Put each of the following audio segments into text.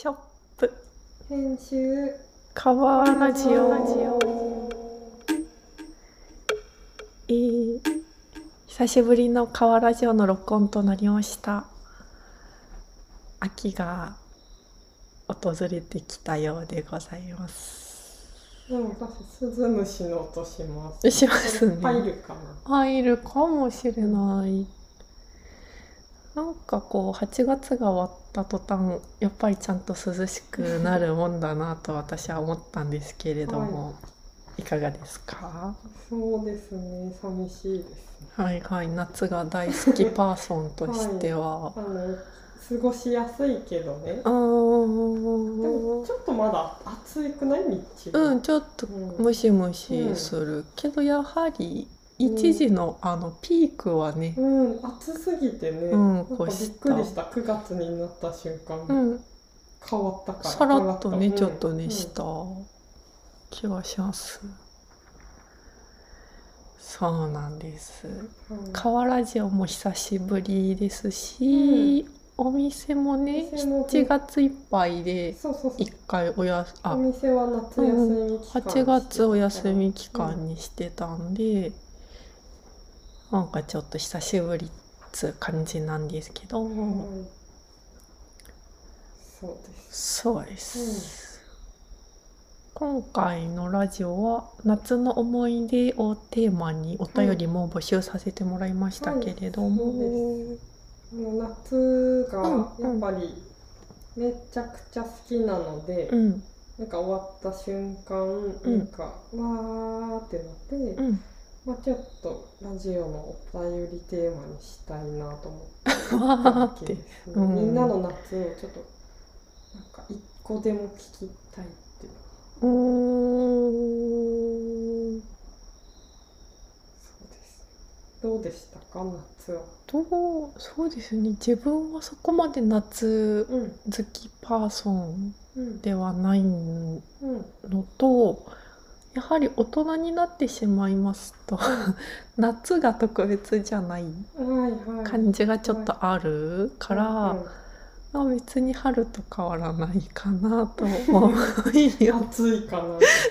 ショップ。編集。カワーラジオえー、久しぶりのカワラジオの録音となりました。秋が訪れてきたようでございます。でも私スズムシの音します。しますね。入るかな。入るかもしれないなんかこう8月が終わった途端やっぱりちゃんと涼しくなるもんだなと私は思ったんですけれども、い、かがですか？そうですね寂しいです。ねはいはい夏が大好きパーソンとしては、あの過ごしやすいけどね。あでもーちょっとまだ暑くない？日中。うんちょっとうん。ムシムシする、けどやはり一時のあのピークはね、うん、暑すぎてね、うんびっくりした。9月になった瞬間、うん、変わったからさらっとね、うんちょっとね、うん。した気がします。そうなんです。うん。河ラジオも久しぶりですし、お店もねお店も7月いっぱいでそうそうそう。一回おやおあ店は夏休み期間8月お休み期間にしてたんで、なんかちょっと久しぶりっつう感じなんですけど、うん。そうです。そうです、今回のラジオは夏の思い出をテーマにお便りも募集させてもらいましたけれども、はいそうもう夏がうんやっぱりめちゃくちゃ好きなので、うん。なんか終わった瞬間、んなんかわーってなって、うんまあちょっとラジオのお便りテーマにしたいなと思って うん。みんなの夏をちょっとなんか一個でも聞きたいっていう。うーん。そうですどうでしたか？夏はどうそうですね。自分はそこまで夏うん好きパーソンうん。ではないのうん。とやはり大人になってしまいますと 夏が特別じゃないはいはい。感じがちょっとあるから、うんまあ別に春と変わらないかなと思いよ 暑いかな。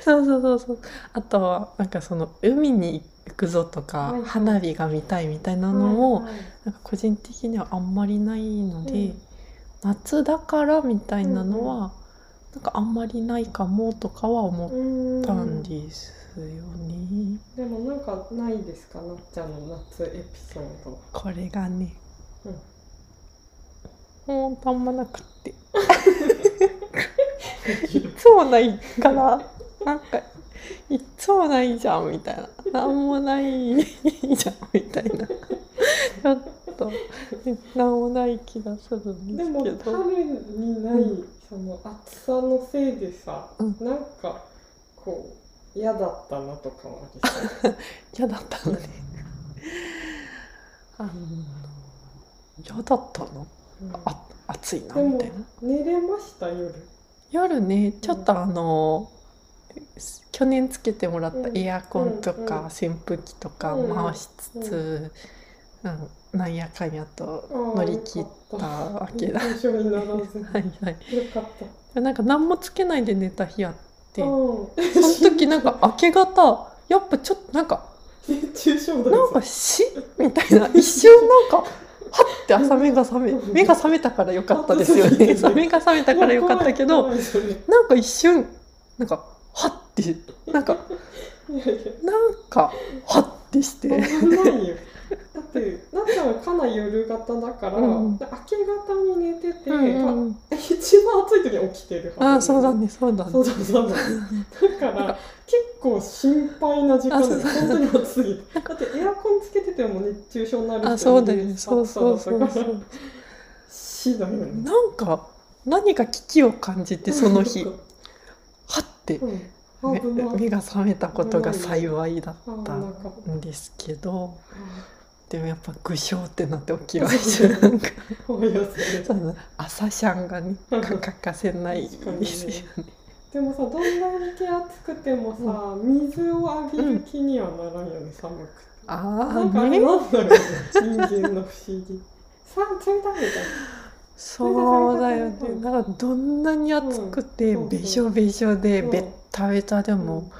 そうそうそうそう。あとはなんかその海に行くぞとか、はいはい。花火が見たいみたいなのも、はいはい。なんか個人的にはあんまりないので、うん。夏だからみたいなのは、なんかあんまりないかもとかは思ったんですよね。でもなんかないですかなっちゃんの夏エピソード。これがね、うん。ほんとあんまなくって。いつもないからなんかいつもないじゃんみたいな。なんもないじゃんみたいな。ちょっとなんもない気がするんでですもけど。春にない、うんその暑さのせいでさ、うん。なんかこう嫌だったなとかもあり 嫌だったのね。あの嫌だったの？うん。あ暑いなみたいな。寝れました夜。夜ねちょっとあの、去年つけてもらったエアコンとうんうん。か扇風機とかうん回しつつ、うん。なんやかんやと乗り切ったわけだ。はいはい、よかった。なんか何もつけないで寝た日あってそうん。の時なんか明け方やっぱちょっとなんかなんかしみたいな。一瞬なんかはって朝目が覚め目が覚めたからよかったですよね。目が覚めたからよかったけどなんか一瞬なんかはってなんかなんかはってしてだってなっちゃんはかなり夜型だから、うん。明け方に寝てて、うんうん。まあ一番暑い時に起きてるああそうだねそうだね。そうだそう。だだから結構心配な時間で本当に暑すぎて。だってエアコンつけてても熱中症になる人あそうだよね。そうそうそう。そう死だよねなんか何か危機を感じてその日。はってうん。目が覚めたことが幸いだったんですけどでもやっぱ具象ってなって起きましたなんか朝シャンがねうん欠かせないですよね。でもさどんなに手暑くてもさ、水をあげる気にはならんよね、寒くて。あなんかあれなんだろうね人間の不思議。さあ冷たいみたいそうだよね。なんかどんなに暑くてうん。べしょべしょでべったべたでも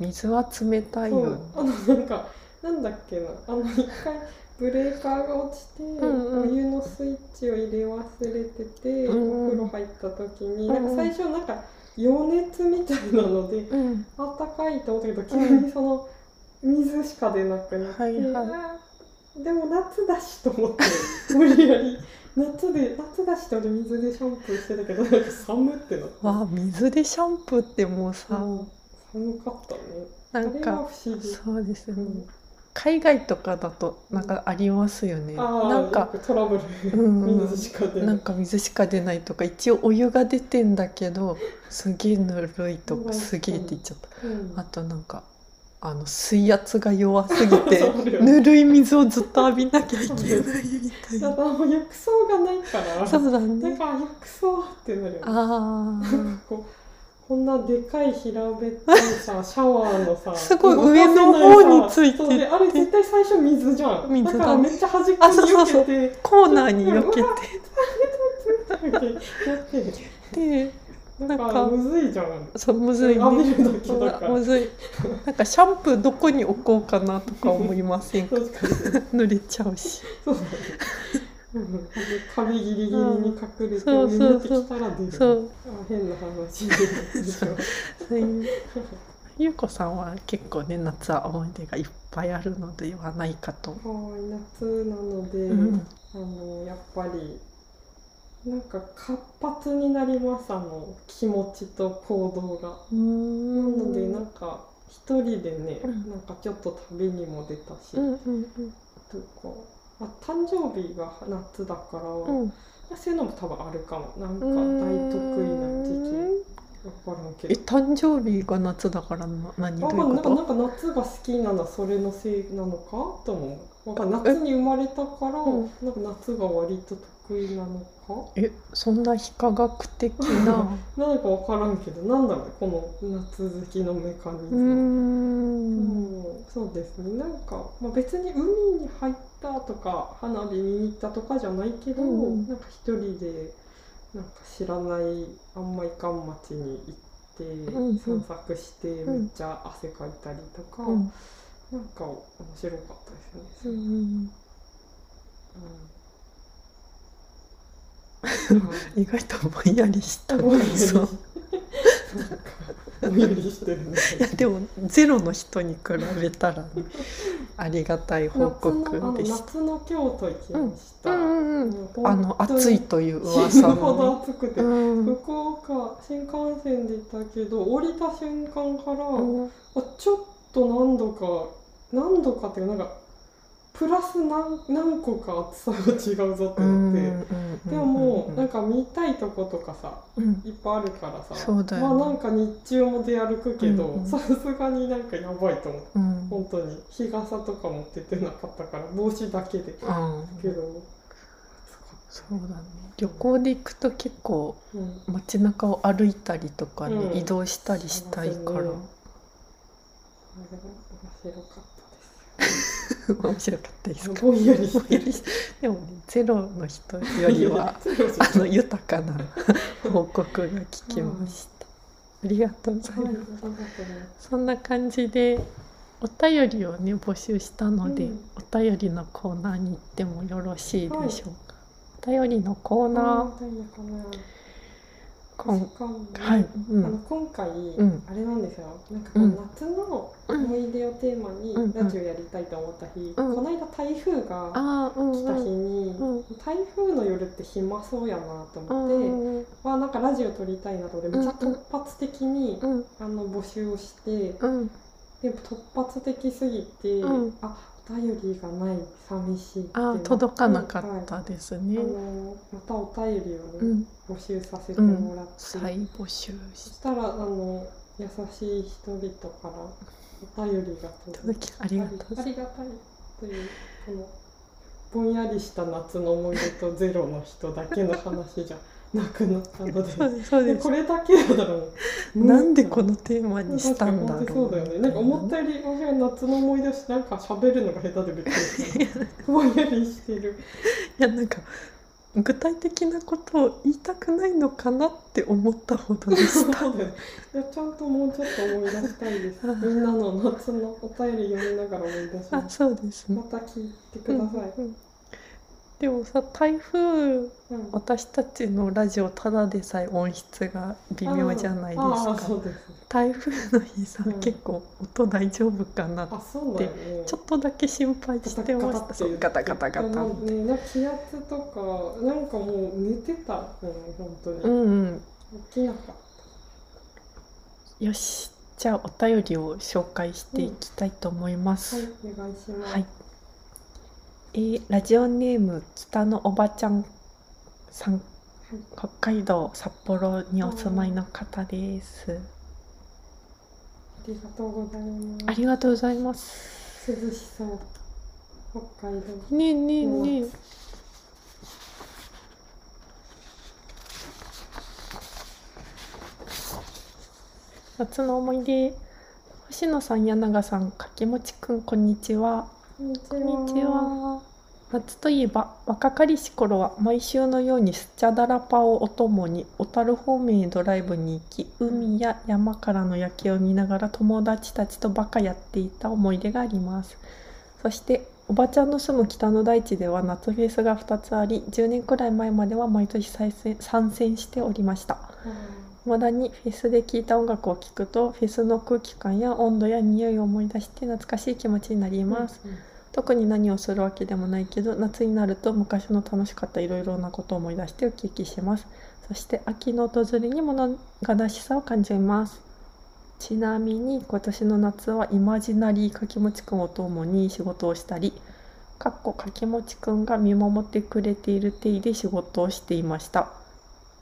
水は冷たいよね。あのなんかなんだっけな。あの一回ブレーカーが落ちて、んうん。お湯のスイッチを入れ忘れてて、お風呂入った時に、なんか最初なんか余熱みたいなので、うん。あったかいと思ったけど急にその水しか出なくなって、はいはい。でも夏だしと思って 無理やり。夏で夏だしって俺水でシャンプーしてたけどなんか寒ってなって。わあ水でシャンプーってもうさうん。寒かったね。なんあれはか不思議。そうですよね。うん海外とかだとなんかありますよね。ああなんかトラブル、水しか出なないんか水しか出ないとか一応お湯が出てんだけどすげえぬるいとうんかすげえって言っちゃった。うん。あとなんかあの水圧が弱すぎて ぬるい水をずっと浴びなきゃいけないみたいな。だからもう浴槽がないから。そうだなんねか浴槽ってなるよね。あ こうこんなでかい平べったいさ シャワーのさすごい上の方についてて。あれ絶対最初水じゃん。水だからめっちゃ端っこに避けて。ーコーナーに避けやって。て でなんかかむずいじゃん。そうむずいね。むずい。なんかシャンプーどこに置こうかなとか思いませんか？濡れちゃうし。そう壁ギリギリに隠れてそうそう眠ってきたら出るそう変な話でしょゆうこさん。は結構ね夏は思い出がいっぱいあるのではないかと。はい夏なので、うん。あのやっぱりなん。か活発になりますあの気持ちと行動が。なのでなん。か一人でね、うん。なん。かちょっと旅にも出たし、うん。うん。とかあ誕生日が夏だから、うん。うんそういうのも多分あるかも。なんか大得意な時期。分からんけえど。誕生日が夏だからな何どあういうこと？まあなんかなんか夏が好きなのはそれのせいなのか？と思う。夏に生まれたから、うん。なんか夏が割と得意なのか。えそんな非科学的な？なんかわからんけど、なんだろうねこの夏好きのメカニズム。んうん。そうですね。なんか、まあ、別に海に入ったとか花火見に行ったとかじゃないけど、うんなんか一人でなんか知らないあんまいかん町に行って、んうん。散策してん。めっちゃ汗かいたりとか、うん。なんか面白かったですうよね。ん 意外とぼんやりした。ぼんやり。そう。なんかぼんやりしてるね。いやでもゼロの人に比べたらねありがたい報告でした。夏の京都行きました。うん。うんうんあの暑いという死噂ぬほどのね。暑くて、うん福岡新幹線で行ったけど降りた瞬間から、うん。あちょっと何度か何度かっていうかなんかプラス何何個か暑さが違うぞって。うん思って、うんでももうなんかか見たいとことかさうん。いっぱいあるからさそうだよね。まあなんか日中も出歩くけどさすがになんかやばいと思う。うん。本当に。日傘とか持っててなかったから帽子だけで。けうんど暑かっそうだね。旅行で行くと結構街中を歩いたりとかね、うん。移動したりしたいから。面白かっ面白かったですか？ぼんやり。でもねゼロの人よりは あの豊かな報告が聞きました、ありがとうございはい、ます、ありがとうございます。そんな感じでお便りをね募集したので、うん。お便りのコーナーに行ってもよろしいでしょうか、お便りのコーナー、はい、うあのん、今回、んあれなんですよ。なんかこの夏の思い出をテーマにうん。ラジオやりたいと思った日、うん。この間台風が来た日うん。に、うん。台風の夜って暇そうやなとう思って、んまあなんかラジオ撮りたいなと思ってめっちゃ突発的に、うん。あの募集をして、うん。でも突発的すぎて、うん。あお便りがない寂しいあ届かなかっはいたですね、あのまたお便りを募集させてもらって、再募集しそしたらあの優しい人々からお便りが届届きありがたいというこのぼんやりした夏の思い出とゼロの人だけの話じゃなくなったのでそうです。これだけだったらもう。なんでこのテーマにしたんだろう。なんか思ったより私は夏の思い出をしてなんか喋るのが下手でびっくりした。ぼんやりしてる。いやなんか具体的なことを言いたくないのかなって思ったほどでした。いやちゃんともうちょっと思い出したいです。みんなの夏のお便り読みながら思い出しあます。そうです。ねま。た聞いてください、うんうんでもさ台風うん私たちのラジオただでさえ音質が微妙じゃないですか。台風の日さ、うん結構音大丈夫かなあそうだよね。ちょっとだけ心配してました。そうガタガタガタ。気圧とかなんかもう寝てたもん本当に、うんうん。起きなかっよし。じゃあお便りを紹介していきたいと思いまたす、はいお願いします。はい。えーラジオネーム北のおばちゃんさん、北海道札幌にお住まいの方です。ありがとうございますありがとうございます。涼しそう北海道ねえねえねえ。夏の思い出。星野さん、柳永さん、かきもちくん、こんにちは。こんにちは。夏といえば若かりし頃は毎週のようにスチャダラパをお供に小樽方面へドライブに行き海や山からの夜景を見ながら友達たちとバカやっていた思い出があります。そしておばちゃんの住む北の大地では夏フェスが2つあり10年くらい前までは毎年参戦しておりました。未だにフェスで聴いた音楽を聴くとフェスの空気感や温度や匂いを思い出して懐かしい気持ちになります、うん特に何をするわけでもないけど夏になると昔の楽しかったいろいろなことを思い出してウキウキします。そして秋の訪れに物悲しさを感じます。ちなみに今年の夏はイマジナリーかきもちくんをともに仕事をしたりかっこかきもちくんが見守ってくれている手で仕事をしていました。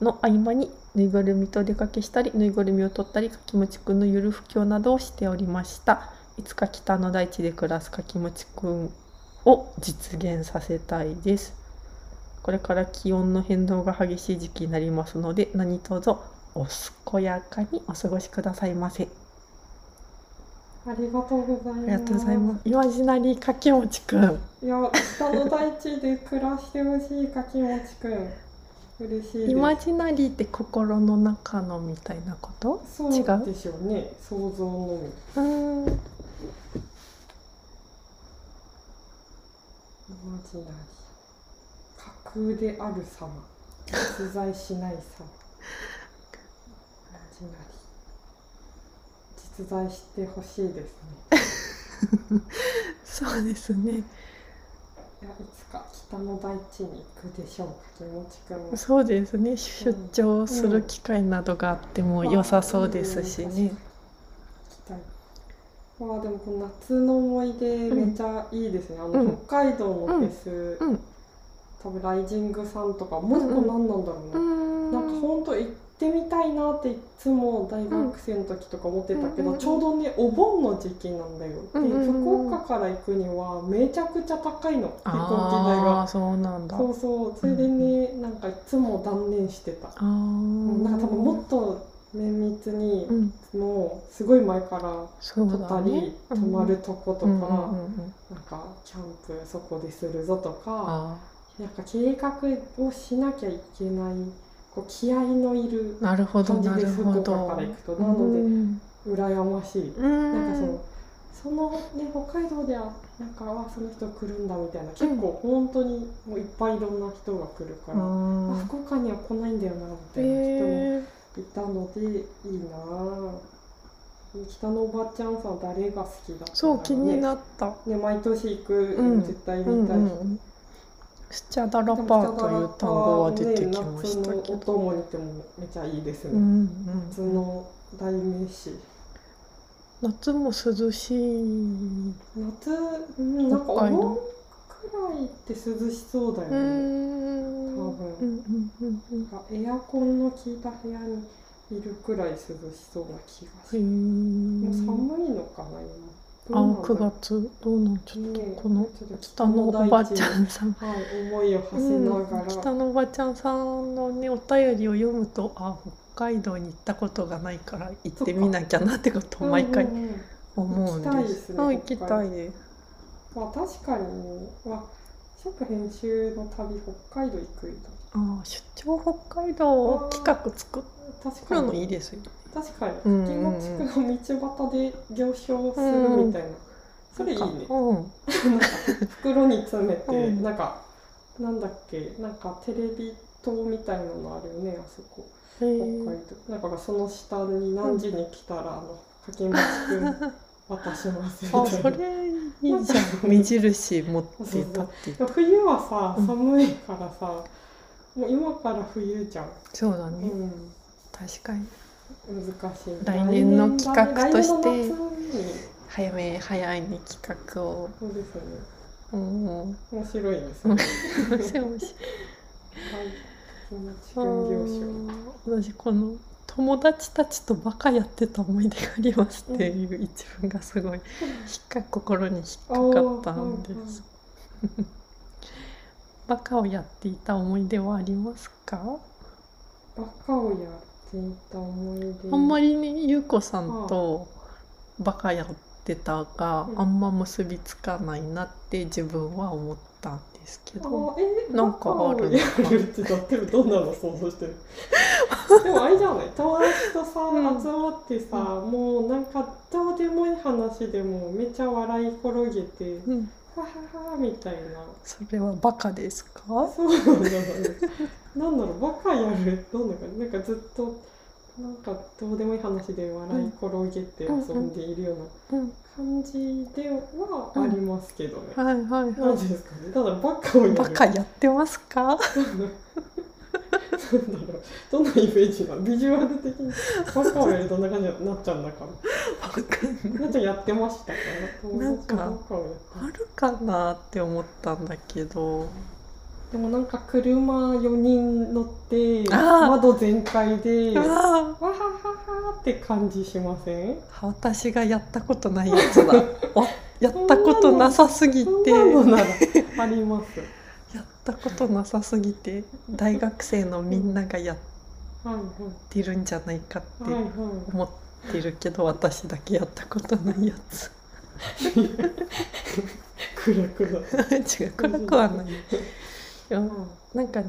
の合間にぬいぐるみと出かけしたりぬいぐるみを取ったりかきもちくんのゆる布教などをしておりました。いつか北の大地で暮らすかきもちくんを実現させたいです。これから気温の変動が激しい時期になりますので何卒お健やかにお過ごしくださいませ。ありがとうございます。ありがとうございます。イマジナリーかきもちくん。いや北の大地で暮らしてほしいかきもちくん嬉しいイマジナリーって心の中のみたいなこと？そう？違うでしょうね。想像のみ。うーん。イマジナリー。架空である様。実在しない様。イマジナリー。実在してほしいですね。そうですね。いやいつか北の大地に行くでしょうかきもちくんもそうですね。出張する機会などがあっても良さそうですしね、まあでもこの夏の思い出めっちゃいいですね、あのうん。北海道のフェス、うん。多分ライジングさん。とかもう一個何なん。だろうな、なん。か本当行ってみたいなっていつも大学生の時とか思ってたけど、うんちょうどねお盆の時期なんだよ、うんうんうんで福岡から行くにはめちゃくちゃ高いの。飛行機代あが。あそうなんだ。そうそう。それでね、なんかいつも断念してた、あー。なんか多分もっと綿密にう、ん。もうすごい前から撮ったり、だね。泊まるとことか、うんうんうんうん。なんかキャンプそこでするぞとかあなんか計画をしなきゃいけないこう気合のいるーなるほど感じで福岡ど。から行くとなのでうん。羨ましい、うん。なんかそのそのね北海道ではなんかあその人来るんだみたいな結構本当にもういっぱいいろんな人が来るから、ああ福岡には来ないんだよなみたーいな人もえいたのでいいな。あ北のおばちゃんさん誰が好きだったーそう気にっなった。たね毎年行く、うん。絶対うん見たいし、うんスチャダラパーという単語は出てきましたね、夏のおにてもめちゃいいですね、うん。夏うんの代名詞夏も涼しい。夏、うん、なんかお盆くらいって涼しそうだようね、ん。多分。うんうんかエアコンの効いた部屋にいるくらい涼しそうな気がす。へる、もうー寒いのかな今あどうなん。だろう9月どうなん？ちょっとねこの北のおばちゃんさん。にはい思いを馳せながら、うん、北のおばちゃんさんのねお便りを読むとあ北海道に行ったことがないから行ってみなきゃなってことを毎回思うんです。行きたいですね。まあ確かに、まあ、ショップ編集の旅北海道行くああ出張北海道企画作確かるのいにいですよ。ね確かに。うん吹うんうん。きもちくの道端で行商するみたいな、それいいね。うん。袋に詰めて、うん。なんかなんだっけなんかテレビ塔みたいなのあるよねあそこ。北海道。だからその下に何時に来たら、あのかけまちくん渡しますみたいな。あそれいいじゃん。目印持って立って冬はさうん寒いからさ、もう今から冬じゃん、そうだね。うん、確かに難しい。来年の企画として早め早いに企画を。そうですね。うん面白いですうんね。面白い。はい。私この友達たちとバカやってた思い出がありますっていう一文がすごい引っか心に引っかかったんです。バカをやっていた思い出はありますか？バカをやあんまりねゆうこさんとバカやってたがうん。あんま結びつかないなって自分は思ったんですけど。あえなんかあるのかってだってどんなの想像してる？でもあれじゃない友達とさ、うん。集まってさ、もうなんかどうでもいい話でもめっちゃ笑い転げてうん、はははみたいな。それはバカですか？そうなんだろうなんだろうバカやる。どんな感じ？なんかずっとなんかどうでもいい話で笑い転げて遊んでいるようなうん、感じではありますけどね、はいはいなんはでですかね。ただバカをやい。る。バカやってますか？なんだろう。どんなイメージなのビジュアル的に。バカをやるとどんな感じになっちゃうんだかわかんないなっちゃんやってましたかなんかあるかなって思ったんだけど。でもなんか車4人乗って窓全開でわあはははって感じしません？あ私がやったことないやつだ。わやったことなさすぎて。あります。やったことなさすぎて大学生のみんながやっはいてるんじゃないかって思ってるけど私だけやったことないやつ。暗くな。る違う暗くはない。いやなんかね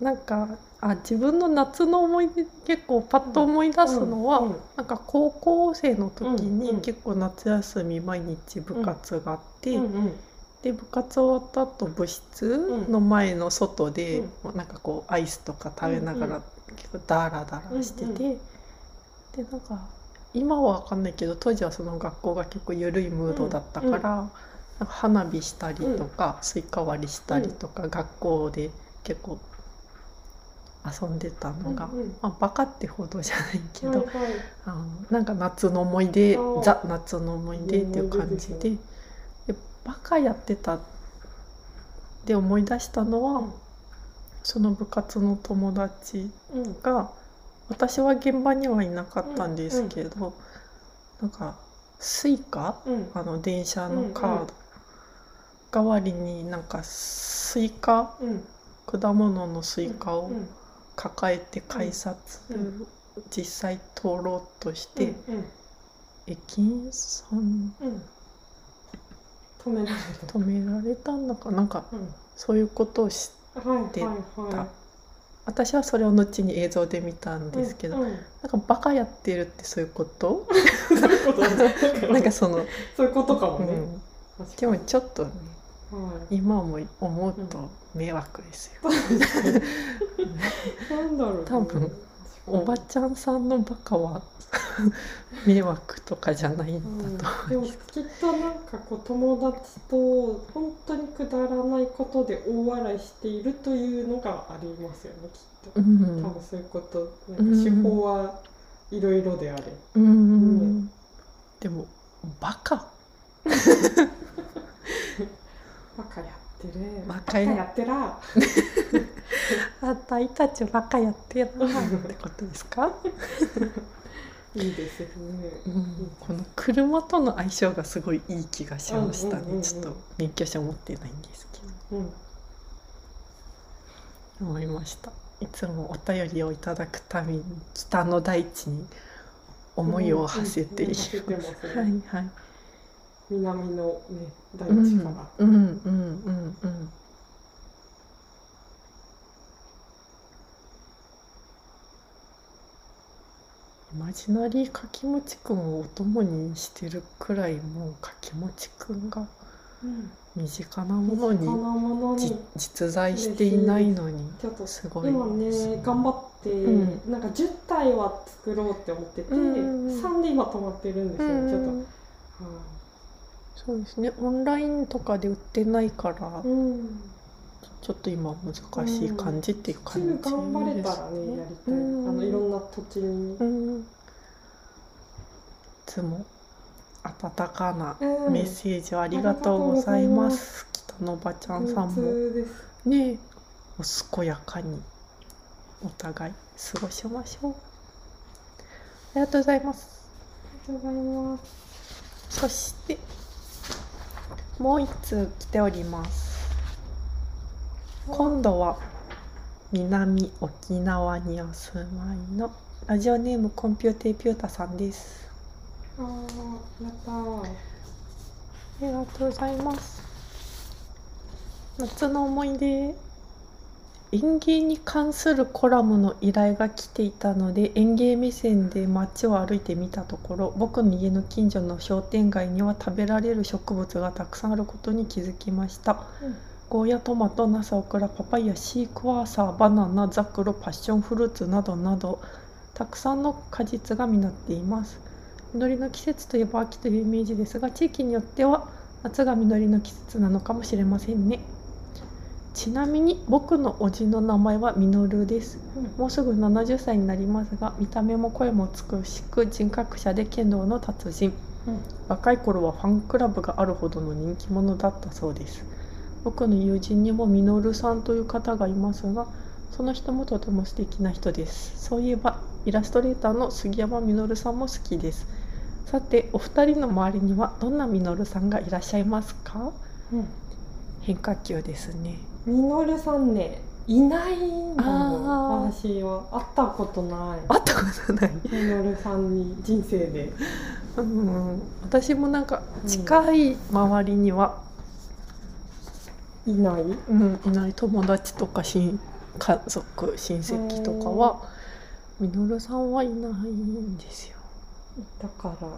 なんかあ自分の夏の思い出結構パッと思い出すのは、うんうんなんか高校生の時に結構夏休み毎日部活があって、うんうんで部活終わった後部室の前の外で、なんかこうアイスとか食べながうん。うら結構ダラダラしてて、うんうでなんか今は分かんないけど当時はその学校が結構緩いムードだったから、うん。うんなんか花火したりとか、スイカ割りしたりとか、学校で結構遊んでたのが、うんうん。まあ、バカってほどじゃないけど、はいはい。あのなんか夏の思い出ザ夏の思い出っていう感じでバカやってたで思い出したのは、うんその部活の友達うん。が私は現場にはいなかったんですけど、なんかスイカうん。あの電車のカード代わりになんかスイカうん。果物のスイカをうん抱えて改札、うん実際通ろうとして、うん駅員さん止められた止められたんだかな。んかうん。そういうことをしはいではいはい。た私はそれを後に映像で見たんですけど、うんうん。なんかバカやってるってそういうこと？なんかその、そういうことかもね、うん、でもちょっとねはい。今も思うと迷惑ですよ、なんだろうね。多分おばちゃんさんのバカは 迷惑とかじゃないんだとうん、でもきっとなんかこう友達と本当にくだらないことで大笑いしているというのがありますよねきっと、うん。多分そういうことなんか手法はいろいろであれ、うん、でもバカ。バカやってる。バカや。やってら。あたいたちバカやってるなってことですか、いいですね、うん、この車との相性がすごいいい気がしましたね、うんうんうんうん。ちょっと免許証持ってないんですけど。うん。思いました。いつもお便りをいただくために北の大地に思いを馳せている、うん。うん馳せてますねはいはい。南のね大うん地から、うんうんうんうんイマジナリーかきもちくんをお供にしてるくらいもうかきもちくんがうん。身近なものに実在していないのにちょっとすごい今ねですね頑張って、うなんか10体は作ろうって思ってて、うん。3で今止まってるんですよ、ちょっと、はそうですね。オンラインとかで売ってないから。いうんちょっと今難しい感じっていう感じですすぐ頑張れたらねやりたい、うん。あのいろん。な土地に、うん。いつも温かなメッセージをありがとうございます。北のばちゃん。さん。もねお健やかにお互い過ごしましょう。ありがとうございます。ありがとうございますそしてもう一通来ております。今度は南沖縄にお住まいのラジオネームコンピューテーピュータさんです。あーやったーありがとうございます。夏の思い出園芸に関するコラムの依頼が来ていたので園芸目線で街を歩いてみたところ僕の家の近所の商店街には食べられる植物がたくさんあることに気づきました。うんゴーヤトマトナスオクラパパイヤシークワーサーバナナザクロパッションフルーツなどなどたくさんの果実が実っています。実りの季節といえば秋というイメージですが地域によっては夏が実りの季節なのかもしれませんね。ちなみに僕のおじの名前はミノルです。もうすぐ70歳になりますが見た目も声も美しく人格者で剣道の達人。うん。若い頃はファンクラブがあるほどの人気者だったそうです僕の友人にもミノルさんという方がいますがその人もとても素敵な人です。そういえばイラストレーターの杉山ミノルさんも好きです。さてお二人の周りにはどんなミノルさんがいらっしゃいますか？うん。変化球ですね。ミノルさんねいないの私は会ったことない。会ったことない。ミノルさんに人生で。うん。私もなんか近い周りには、いない？うん、いない。友達とか親家族親戚とかはみのるさんはいないんですよ。だから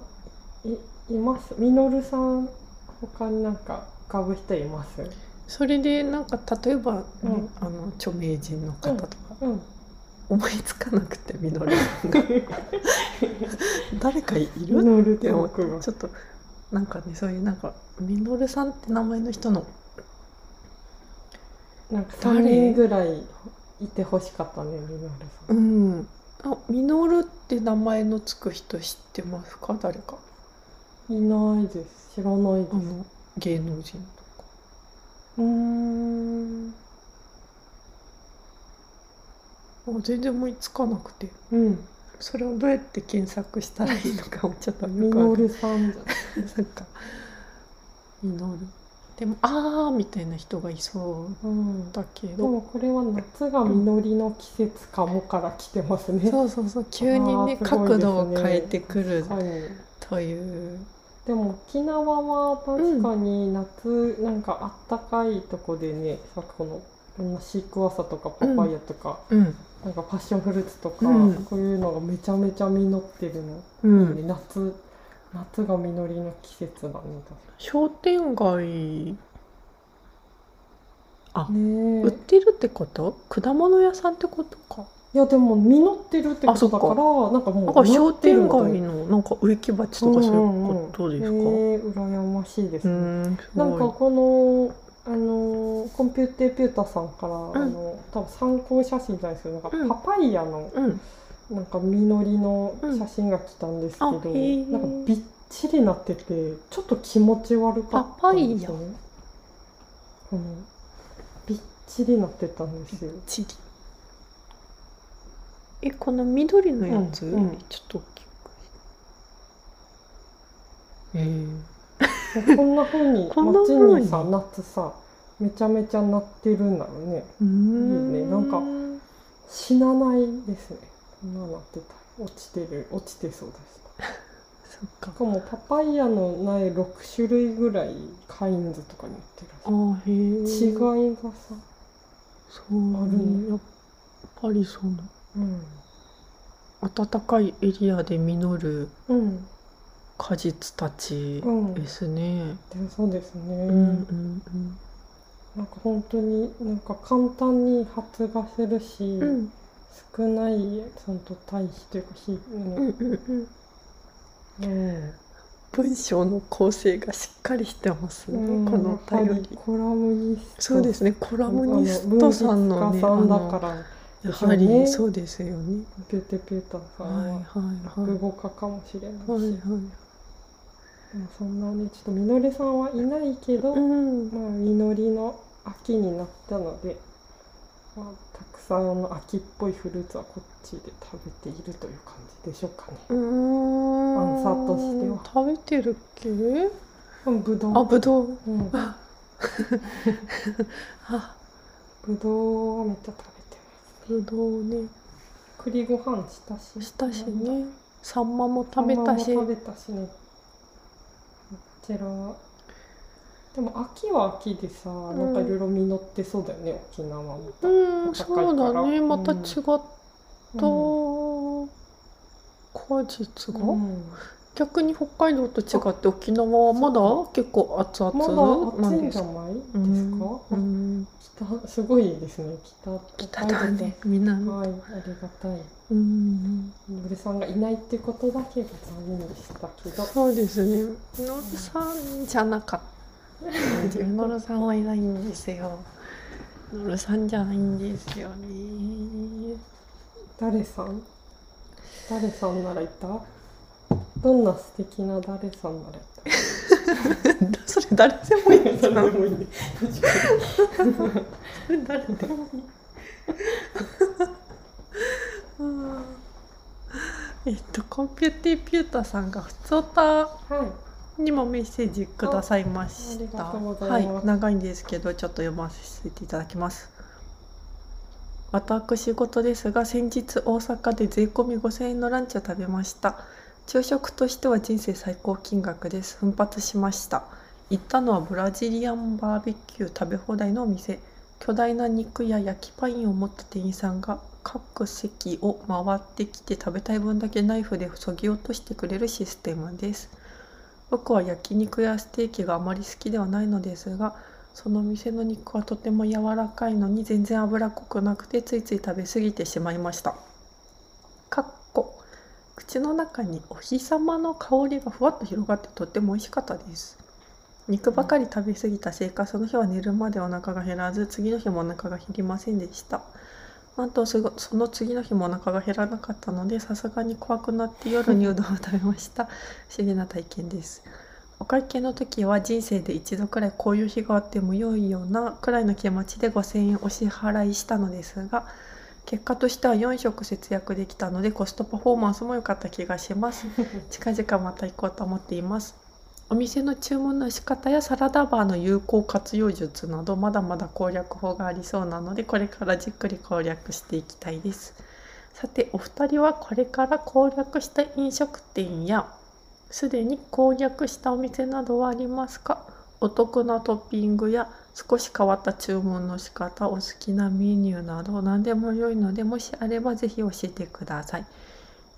いいます？ミノルさん他になんか浮かぶ人います？それでなんか例えば、ねうん。あの著名人の方とか、うん思いつかなくてみのるさんが。誰かいる？って思ってちょっとなんかねそういうなんかみのるさんって名前の人のなんか誰3人ぐらいいてほしかったねミノルさうん。んあみのるって名前のつく人知ってますか？誰か。いないです。知らないです。あの芸能人とか。うーん。あ全然思いつかなくて。うん。それをどうやって検索したらいいのかもちょっとよミくわかんない。ノルさんじゃん なんか実るでもあーみたいな人がいそううんだけでどもこれは夏が実りの季節かもから来てますね。そうそうそう急にねあーすごいですね。角度を変えてくる確かにとい。うでも沖縄は確かに夏、なんかあったかいとこでねさこのいろんなシークワーサーとかパパイヤとか、うん。なんかパッションフルーツとか、うん。こういうのがめちゃめちゃ実ってるの、うん。ね夏夏が実りの季節だ。ね商店街。あね売ってるってこと？果物屋さんってことか。いやでも実ってるってことだからなんかもうなんか商店街のなんか植木鉢とかそういうことですか、うんうんうん、えー、羨ましいですうね、なんかこのあのコンピューテーピュータさんから、あの多分参考写真じゃないですけどなんうん。かパパイヤのうんなんか実りの写真が来たんですけど、うんなんかびっちりなっててちょっと気持ち悪かったんですよね。このびっちりなってたんですよ。えこの緑のやつ、うんうん。ちょっと大きく。えー、こんな風にこんな街風に？にさ夏さめちゃめちゃなってるんだろうね。うーん。いいね。なんか死なないですね。ななってた。落ちてる落ちてそうでした。そっか。しかもパパイヤの苗6種類ぐらいカインズとかに売ってる。あーへえ違いがさ、そうあるねやっぱりそうなうん、暖かいエリアで実るうん。果実たちうん。ですね。そうですね、うんうんなんか本当になんか簡単に発芽するし、うんうん少ないその対比というかひ、うんうん文章の構成がしっかりしてますね、うんこのおやは便り。りコラムニストそうですね、コラムニストさんのね、さんだからやはりねそうですよね。ピューテピュータさはいはいんははい。落語家かもしれないし、はいはい。でもそんなねちょっとみのりさんはいないけど、うん。まあ実りの秋になったので、まあ、さんの秋っぽいフルーツはこっちで食べているという感じでしょうかね。うーん。アンサーとしては食べてるっけ？うんぶどう。あ、ぶどう。うん、あ、ぶどうはめっちゃ食べてます。ぶどうね。栗ご飯したし。したしね。サンマも食べたし。サンマも食べたしね。こちらは。でも秋は秋でさ、なんかいろいろ実ってそうだよね、沖縄も。うん、そうだね。また違うんった果実が？うん逆に北海道と違って沖縄はまだ結構熱々？まだ暑いんじゃかないですか？うん、北すごいですね。北北だね。南。はい、ありがたい。うん、のりさんがいないってことだけが残念でしたけど。そうですね。のるさんじゃなかった。のるさんはいないんですよ。のるさんじゃないんですよね。誰さん？誰さんならいた？どんな素敵な誰さんならいた？それ誰でもいい。誰でもいいね。それ誰でもいい。うんえっとコンピューティピュータさんが普通歌はい。にもメッセージくださいました。はい長いんですけどちょっと読ませていただきます。私事ですが先日大阪で税込み5000円のランチを食べました。朝食としては人生最高金額です。奮発しました。行ったのはブラジリアンバーベキュー食べ放題のお店。巨大な肉や焼きパインを持った店員さんが各席を回ってきて食べたい分だけナイフでそぎ落としてくれるシステムです僕は焼肉やステーキがあまり好きではないのですがその店の肉はとても柔らかいのに全然脂っこくなくてついつい食べ過ぎてしまいました。かっこ口の中にお日様の香りがふわっと広がってとっても美味しかったです。肉ばかり食べ過ぎたせいかその日は寝るまでお腹が減らず次の日もお腹が減りませんでした。なんとその次の日もお腹が減らなかったのでさすがに怖くなって夜にうどんを食べました。不思議な体験です。お会計の時は人生で一度くらいこういう日があっても良いようなくらいの気持ちで5000円お支払いしたのですが結果としては4食節約できたのでコストパフォーマンスも良かった気がします。近々また行こうと思っていますお店の注文の仕方やサラダバーの有効活用術などまだまだ攻略法がありそうなのでこれからじっくり攻略していきたいです。さてお二人はこれから攻略した飲食店やすでに攻略したお店などはありますか？お得なトッピングや少し変わった注文の仕方お好きなメニューなど何でも良いのでもしあればぜひ教えてください。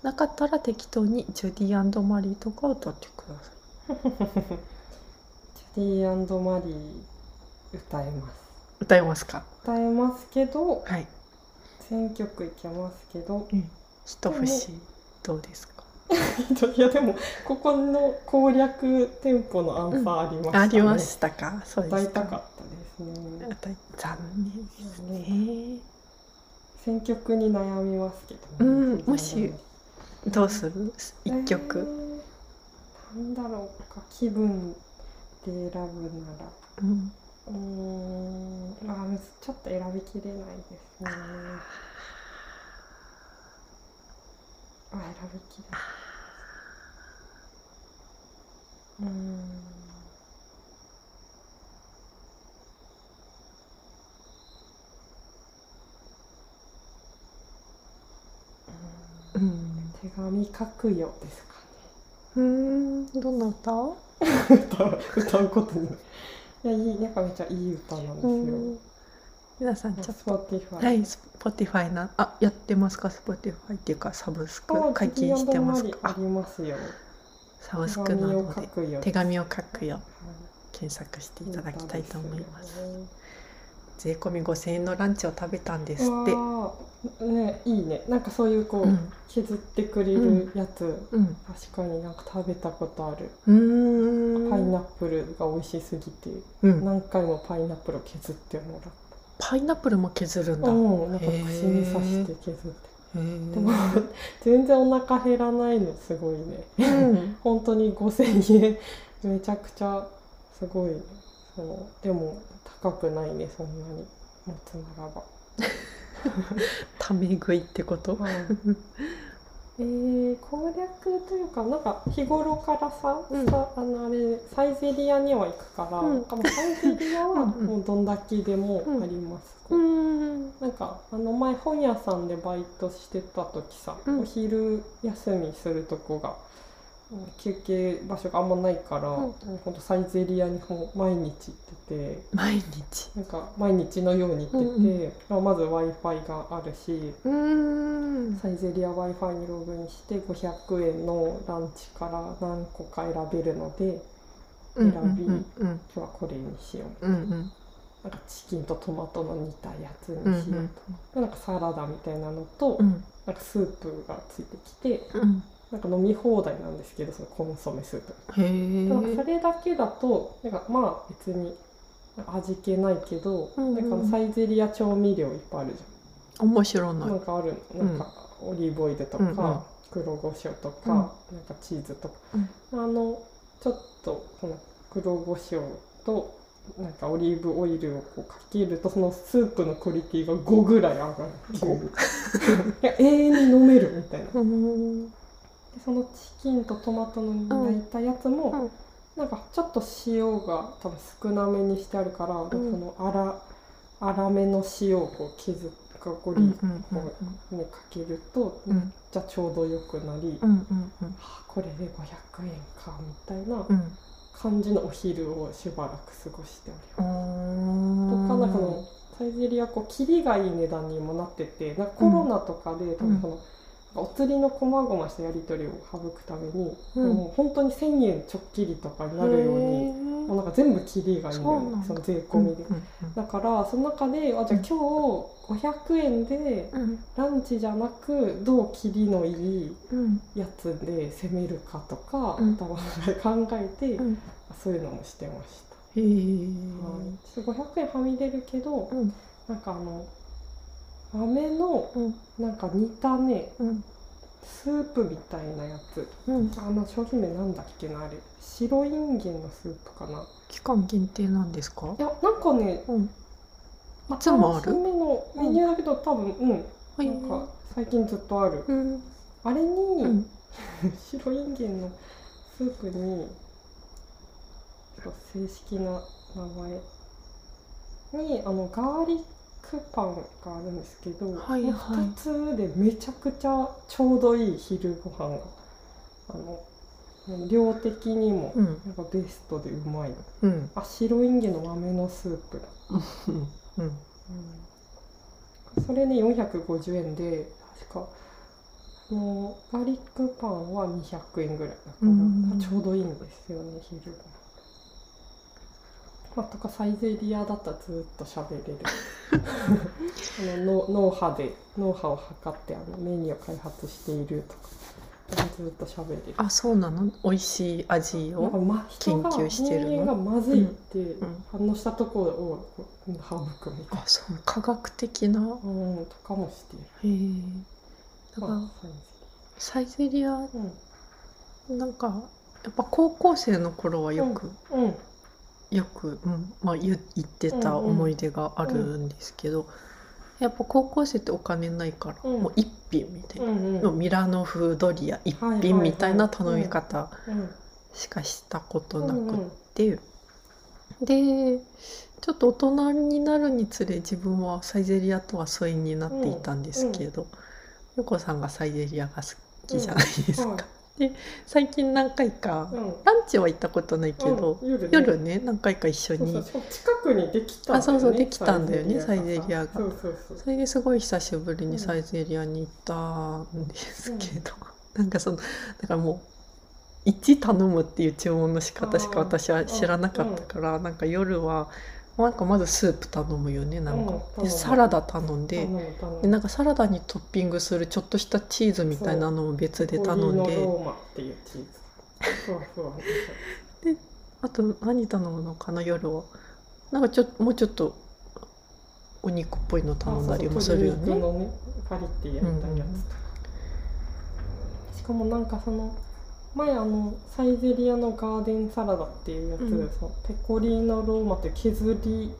なかったら適当にジュディマリーとか歌ってください。ジュディマリー歌えます。歌えますか？歌えますけどはい。選曲いけますけど一節どうですか？いやでもここの攻略店舗のアンサーありましたね、ありましたか？そうですか。歌いたかったですね。歌い残念ですね。選曲に悩みますけどね、うん。もしどうする？一曲、えーなんだろうか気分で選ぶなら。うん。うーんあちょっと選びきれないですね。あ選びきれない。うーん。うん。手紙書くよですか？うん。どんな歌？ね歌う歌うことに。いやいいなんかめっちゃいい歌なんですよ、うん皆さんちょっと Spotify はい Spotify なあやってますか？Spotify っていうかサブスクあ解禁してますか？あありますよ。サブスクなので手紙を書くよはい。検索していただきたいと思います税込み5000円のランチを食べたんですって。ねいいね。なんかそういうこう、うん。削ってくれるやつ、うん。確かになんか食べたことある、うーん。パイナップルが美味しすぎて。うん。何回もパイナップルを削ってもらっパイナップルも削るんただ。へうんなんか串に刺して削って。えでも 全然お腹減らないのすごいね。うん。本当に5000円。めちゃくちゃすごいねそうでも高くないねそんなに。持つならば。ため食いってこと？はいえー、攻略というかなんか日頃からさ、うん。さあのあれサイゼリアには行くから、うん。かもうサイゼリアはもうどんだけでもあります、うーんなんかあの前本屋さんでバイトしてた時さ、うん。お昼休みするとこがうん休憩場所があんまないから、うんほん。とサイゼリアにもう毎日行ってて毎日？なんか毎日のように行ってて、まあまず w i f i があるしサイゼリア w i f i にログインして500円のランチから何個か選べるのでうん選びうんうん。今日はこれにしよう。うんうん。なんかチキンとトマトの煮たやつにうんしようと、なんかサラダみたいなのと、うん。なんかスープがついてきてうんなんか飲み放題なんですけどそのコンソメスープ。なんかそれだけだとなんかまあ別に味気ないけど、うんうん。なんかサイゼリア調味料いっぱいあるじ面白ゃん、ない。なんかあるの。なんかオリーブオイルとか、うんうん。黒胡椒とか、うん。なんかチーズとか、あのちょっとこの黒胡椒となんかオリーブオイルをこうかけるとそのスープのクオリティが5ぐらい上がる いや永遠に飲めるみたいなそのチキンとトマトの焼いたやつも、うん。なんかちょっと塩が多分少なめにしてあるから、その粗粗めの塩をこう削っかこり、うんうんうんこうねかけるとうん。めっちゃちょうどよくなり、うんうんうん。はあこれで500円かみたいなうん。感じのお昼をしばらく過ごしておりうます。とかなんかそのサイゼリアこう切りがいい値段にもなっててなんかコロナとかで多分その、お釣りの細々したやり取りを省くために、うん。もう本当に1,000円ちょっきりとかになるように、もうなんか全部切りがいいんだ。よその税込みで。うんだからその中であじゃあ今日500円でうん。ランチじゃなくどう切りのいいうんやつで攻めるかとか、うん。頭で考えて、うん。そういうのもしてました。へえはい。ちょっと500円はみ出るけど、うん。なんかあの豆のうん。なんか煮たねうん。スープみたいなやつ。うん。あの商品名なんだっけなあれ。白インゲンのスープかな。期間限定なんですか？いやなんかねうん。いつもある？めのメニューだけど多分うん。はいなんか最近ずっとある。うん。あれに、うん。白インゲンのスープにちょっと正式な名前。にあのガーリックパンがあるんですけど、はいはい。2つでめちゃくちゃちょうどいい昼ご飯があの量的にもうん。なんかベストでうまいうん。あ白インゲンの豆のスープだ、うん。うん。それね450円で確かあのガーリックパンは200円ぐらいだから、うん。ちょうどいいんですよね昼ご飯まあ、とかサイゼリアだったらずっと喋れる。あの脳脳波で脳波を測ってあのメニューを開発しているとか。ずっと喋れる。あそうなの？美味しい味を研究してるの？人間がまずいってん反応したところを省くみたいあそう。科学的なな、うん、とかもしている。へえ。だからまあサイゼリアうん。なんかやっぱ高校生の頃はよく、うんよく、うんまあ、言言ってたうんうん思い出があるんですけど、やっぱ高校生ってお金ないから、うん。もう一品みたいな、うんのミラノ風ドリア一品みたいな頼み方うん。しかしたことなくっう。んうんて、でちょっと大人になるにつれ自分はサイゼリアとは疎遠になっていたんですけど、よこさんがサイゼリアが好きじゃないですか。はいで最近何回か、うん。ランチは行ったことないけど、うん夜ね。夜ね何回か一緒に。近くにできたんだよねあそうそうできたんだよねサイゼリアが。それですごい久しぶりにサイゼリアに行ったんですけど、なんかそのだからもう1頼むっていう注文の仕方しか私は知らなかったから、なんか夜はなんかまずスープ頼むよねなんか、うんでサラダ頼んででなんかサラダにトッピングするちょっとしたチーズみたいなのも別で頼んで。ポリノローマっていうチーズ。そうそうあと何頼むのかな夜は。なんかちょもうちょっとお肉っぽいの頼んだりもするよね。鶏肉のねパリってやったやつとか、しかもなんかその前あのサイゼリアのガーデンサラダっていうやつ、うん。そのペコリーノローマって削り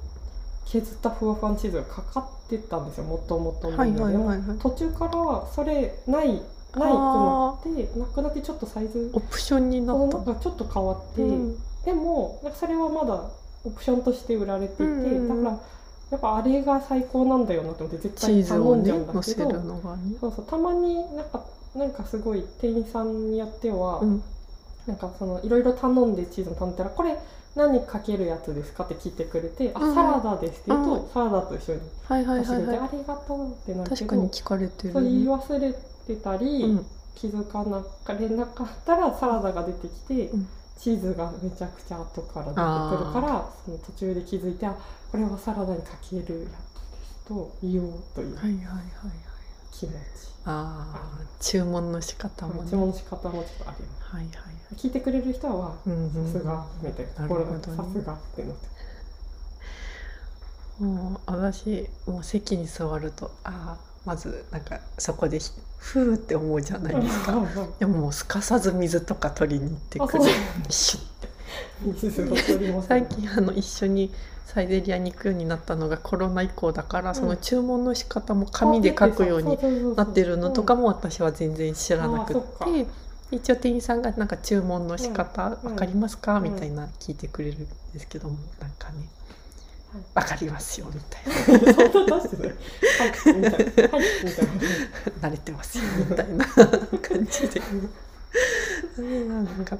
削ったふわふわのチーズがかかってたんですよもともとのはいはいはいはい。途中からそれないないくなってなくなってちょっとサイズオプションになった。そのなん。かちょっと変わって、うん。でもなんかそれはまだオプションとして売られていて、うんうんうん。だからやっぱあれが最高なんだよなと思って絶チ対頼んじゃうんだけど、るのがね。そうそうたまになんかなんかすごい店員さんによっては、うん。なんかそのいろいろ頼んでチーズを頼んだらこれ何かけるやつですかって聞いてくれて、うんあサラダですって言うと、うん。サラダと一緒に出してくれて、ありがとうってなるい。けど確かに聞かれてる。そう言いね。忘れてたり、うん。気づかなかれなかったらサラダが出てきて、うん。チーズがめちゃくちゃ後から出てくるからその途中で気づいてあこれはサラダにかけるやつですと言おうという。はいはいはいはい。気持ち、ああ注文の仕方もね。注文の仕方もちょっとありまはいはい。す聞いてくれる人はうんうんさすがみたいななるほどねさすがってなってもう私もう席に座るとああまずなんかそこでひふーって思うじゃないですか。でももうすかさず水とか取りに行ってくる。シュッ水を取ります 最近あの一緒にサイゼリアに行くようになったのがコロナ以降だから、その注文の仕方も紙で書くようになってるのとかも私は全然知らなくっあそっかて、一応店員さんがなんか注文の仕方うん。わかりますか、うん。みたいな聞いてくれるんですけどもなんかねはい。わかりますよみたいな。慣れてますよみたいな感じで。なんか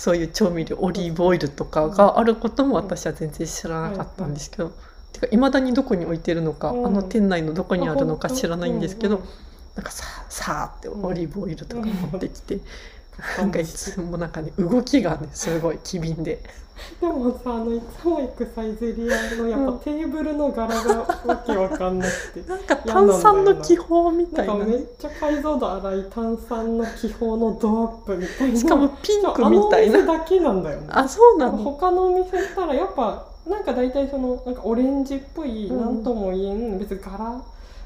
そういう調味料オリーブオイルとかがあることも私は全然知らなかったんですけど、てかいまだにどこに置いてるのか、うん。あの店内のどこにあるのか知らないんですけど、なんかささーってうんオリーブオイルとか持ってきて、うんなんかい。つもなんかね動きがねすごい機敏で。でもさあのいつも行くサイゼリアのやっぱテーブルの柄がわけわかんなくて。なんか炭酸の気泡みたな。ないんかめっちゃ解像度荒い炭酸の気泡のドアップみたいな。しかもピンクみたいあのお店なだけなんだよね。あそうなの？他のお店行ったらやっぱなんか大体そのなんかオレンジっぽいうん。なんとも言えん別に柄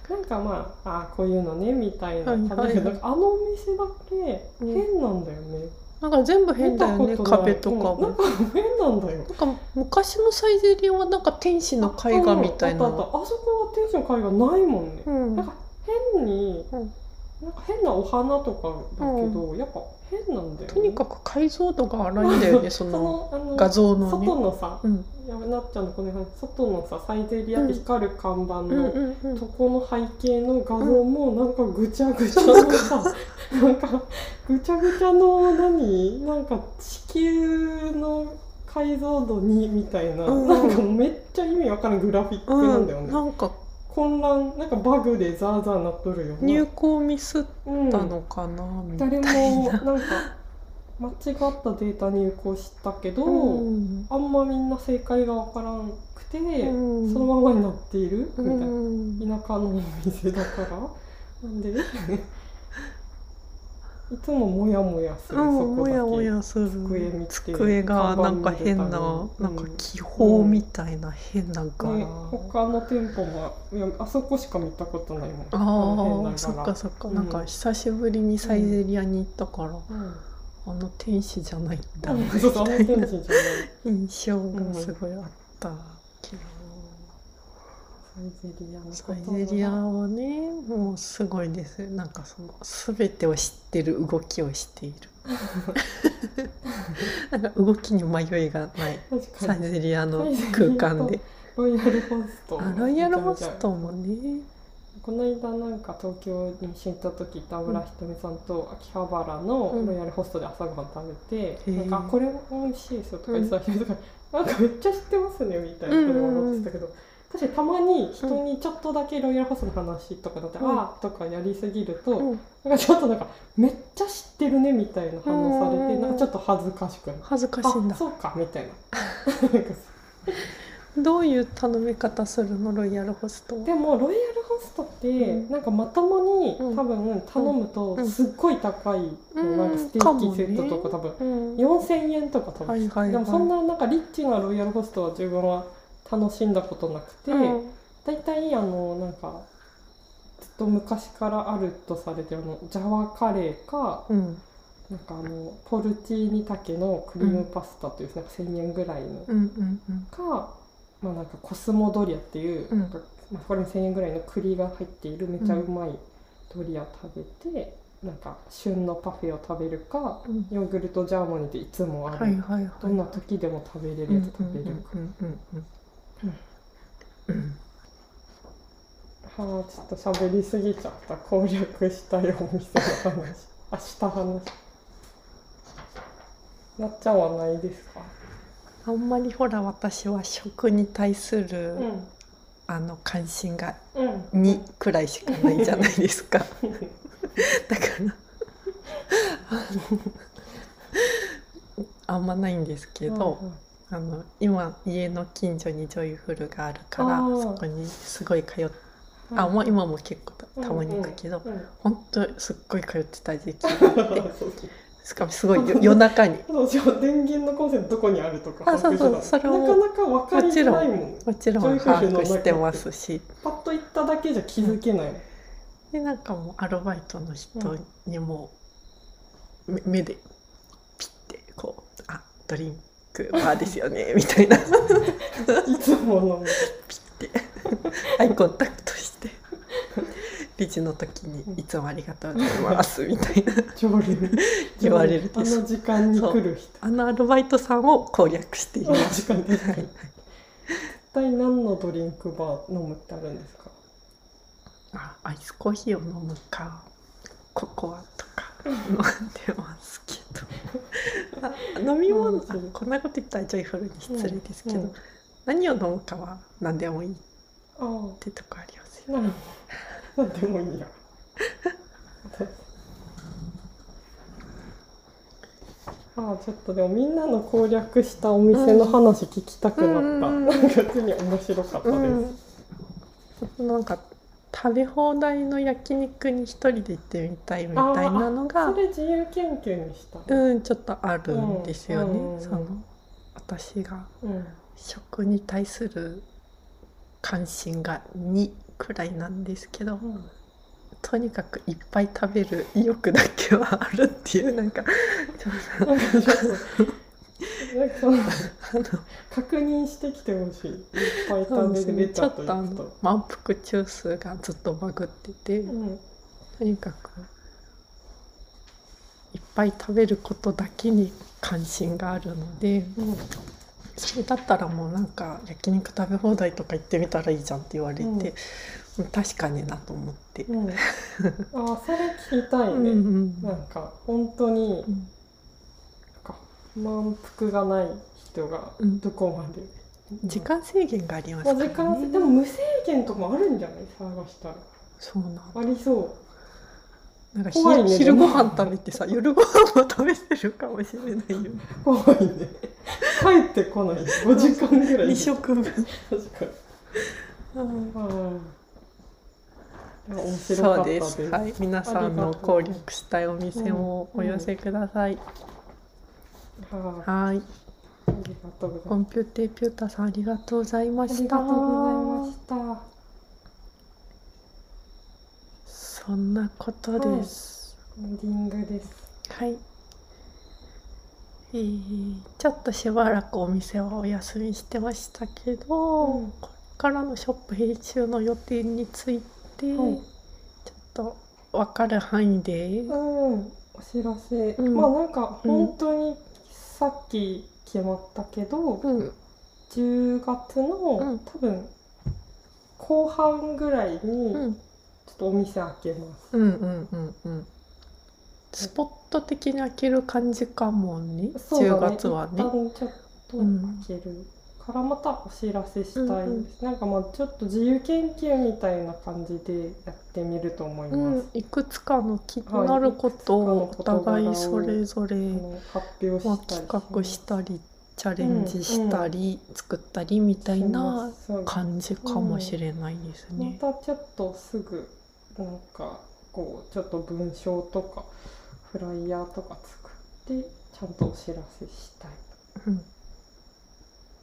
なんかまああこういうのねみたいな感じだけど、はいはいあのお店だけ変なんだよね、なんか全部変だよね壁とかも。うん。なんか変なんだよ。なんか昔のサイゼリアはなんか天使の絵画みたいな。あったあそこは天使の絵画ないもんね、うん。なんか変に、うん。なんか変なお花とかだけど、やっぱ変なんだよね。とにかく解像度が荒いんだよね、そ その画像の外ね。のさうん、やべなっちゃんのこの辺外のさサイゼリアって光る看板うん、のうん、うん。とこの背景の画像もなんかぐちゃぐちゃのさ、なんかぐちゃぐちゃの何なんか地球の解像度2みたいな、うん。なんかめっちゃ意味わからんグラフィックなんだよね、うん、なんか混乱なんかバグでザーザーなっとるよね入稿ミスっうんたのかな、みたい誰もな。なんか間違ったデータ入稿したけど、うん。あんまみんな正解がわからんくて、うん。そのままになっている、うみたいな。ん、田舎のお店だから。なんで？いつもモヤモヤする、うん、そこだけ。もやもやする。机見て机がなんか変な、なんか気泡みたいな変な柄、ね、他の店舗もあそこしか見たことないもん。あのあそっかそっか、うんなん。か久しぶりにサイゼリアに行ったから、うんあの天使じゃないんだ、うん。みたいな。印象がすごいあったけど、サイゼリアのサイゼリアはねもうすごいです。なんかその全てを知ってる動きをしている。なんか動きに迷いがない。確サイゼリアの空間で。ロイヤルホスト。あロイヤルホストもねこの間なんか東京に一緒に行った時田村ひとみさんと秋葉原のロイヤルホストで朝ごはん食べて、うんなんかあ「これ美味しいですよ」とか言ってた人が、なんかめっちゃ知ってますねみたいなことを思ってたけど、確かにたまに人にちょっとだけロイヤルホストの話とかだって「うん。ああ」とかやりすぎると、うん。なんかちょっとなんか「めっちゃ知ってるね」みたいな反応されて、うん。なんかちょっと恥ずかしくなる。恥ずかしいんだ。あそうかみたいな。どういう頼み方するのロイヤルホストでもロイヤルホストって、うんなんかまともに、うん。多分頼むとうん。すっごい高いなんかステーキセットとか多分うん。4000円とか多分、でもそんななんかリッチなロイヤルホストは自分は楽しんだことなくて、うん。大体あのなんかずっと昔からあるとされてるあのジャワカレーかうん。なんかあのポルチーニタケのクリームパスタという、なんか1000円ぐらいのか、まあ、なんかコスモドリアっていう、うん。なんかまあ、これに1000円ぐらいの栗が入っているめちゃうまいドリア食べて、なんか旬のパフェを食べるかうん。ヨーグルトジャーマニーっていつもある、はいはいはい。どんな時でも食べれるやつ食べるか、うんうんうんうんうん。はあちょっと喋りすぎちゃった攻略したいお店の話あした話なっちゃん。はないですかあん。まりほら私は食に対する、うんあの関心がうん。2くらいしかないじゃないですか。だからあのあんまないんですけど、あの今家の近所にジョイフルがあるからそこにすごい通っうん。あもう今も結構たたまに行くけど、うんうん本当すっごい通ってた時期があって しかもすごいよ夜中に。電源のコンセントどこにあるとかあそうそうそれをなかなか分かりづらいもん。もちろん把握して。ますし。パッと行っただけじゃ気づけない、でなんかもうアルバイトの人にも、め目でピッてこう「あドリンクバーですよね」みたいな。いつもの。ピッて。アイコンタクトしてレジの時に「いつもありがとうございます」みたいな。言われるあの時間に来る人。あのアルバイトさんを攻略しています。時間で絶はい対何のドリンクバー飲むってあるんですか？あアイスコーヒーを飲むかココアとか。飲んでますけど。あ飲み物、うこんなこと言ったらジョイフルに失礼ですけど、うん。うん。何を飲むかは何でもいいっあてとこありますよあなんなんでもいいや。ああちょっとでもみんなの攻略したお店の話聞きたくなった、うん。なんかに面白かったです、うん、なんか食べ放題の焼肉に一人で行ってみたいみたいなのがそれ自由研究にしたうんちょっとあるんですよね、うんうん。その私がうん。食に対する関心が2くらいなんですけどうんとにかくいっぱい食べる意欲だけはあるっていうなんか確認してきてほしい。いっぱい食べれちょっとあの満腹中枢がずっとバグっててうんとにかくいっぱい食べることだけに関心があるのでうんそれだったらもうなんか焼肉食べ放題とか行ってみたらいいじゃんって言われて、うん。確かになと思って。うん、ああそれ聞きたいね、うんうんなんか本当にうんなんか満腹がない人がうん。どこまで、時間制限がありますまあ、からね。時間でも無制限とかもあるんじゃない？探したら。そうなありそうなんか昼昼ご飯食べてさ夜ご飯も食べてるかもしれないよ。怖いね。帰ってこない。5時間ぐらい。二食分。確かに。でかったです。す。はい、皆さんの攻略したいお店もお寄せください。はいはい、ありがとうございコンピューテーピュータさんありがとうございまありした。がとうございましたそんなことです。エンディングです。はい。えーちょっとしばらくお店はお休みしてましたけど、うん。これからのショップ編集の予定について、はい。ちょっと分かる範囲で、うん、お知らせ、うん。まあなんか本当にさっき決まったけど、うん、10月の、うん。多分後半ぐらいに、うん、ちょっとお店開けます。うんうんうんうん。スポット的に開ける感じかもね。10そうだね。月はね。一旦ちょっとうん。開けるからまたお知らせしたいです、うんうん。なんかまあちょっと自由研究みたいな感じでやってみると思います、うん、いくつかの気になることをお互いそれぞれ、あの発表まあ、したり企画したりチャレンジしたり、作ったりみたいなそう感じかもしれないですまね。たちょっとすぐなんかこうちょっと文章とかフライヤーとか作ってちゃんとお知らせしたいうん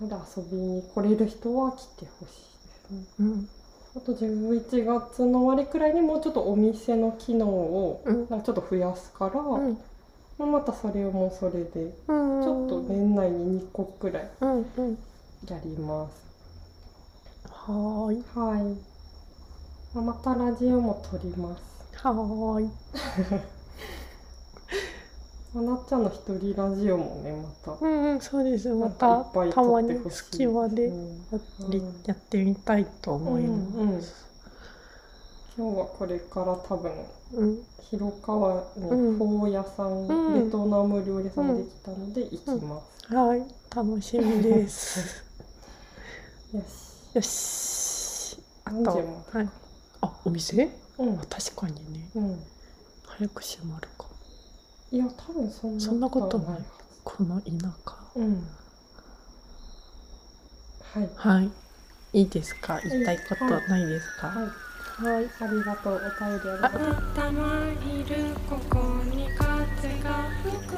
ので遊びに来れる人は来てほしいですね。うんあと11月の終わりくらいにもうちょっとお店の機能をうんなんかちょっと増やすから、うんまたそれもそれでうんちょっと年内に2個くらいうんうんやります。はーいはい。まあまたラジオも撮ります。はーい。まあなっちゃんの一人ラジオもねまた。うんうんそうですまたたまに隙間でやってみたいと思います。今日はこれから多分うん。広川にうんフォー屋さん、うん。ベトナム料理屋さんできたので行きます。はい楽しみです。よし。よし。あ何とはいあお店？うん。あ確かにね。うん。早く閉まるか。いや多分そんなそんなことない。この田舎。うん。はい。はい。いいですか？言いたいことはいないですか？はい。はい。ありがとう。お便りありがとう。頭いるここに風が吹く。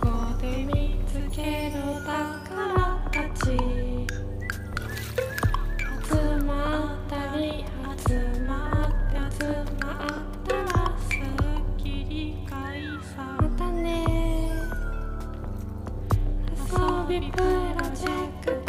ここで見つける宝たち振り返らチェック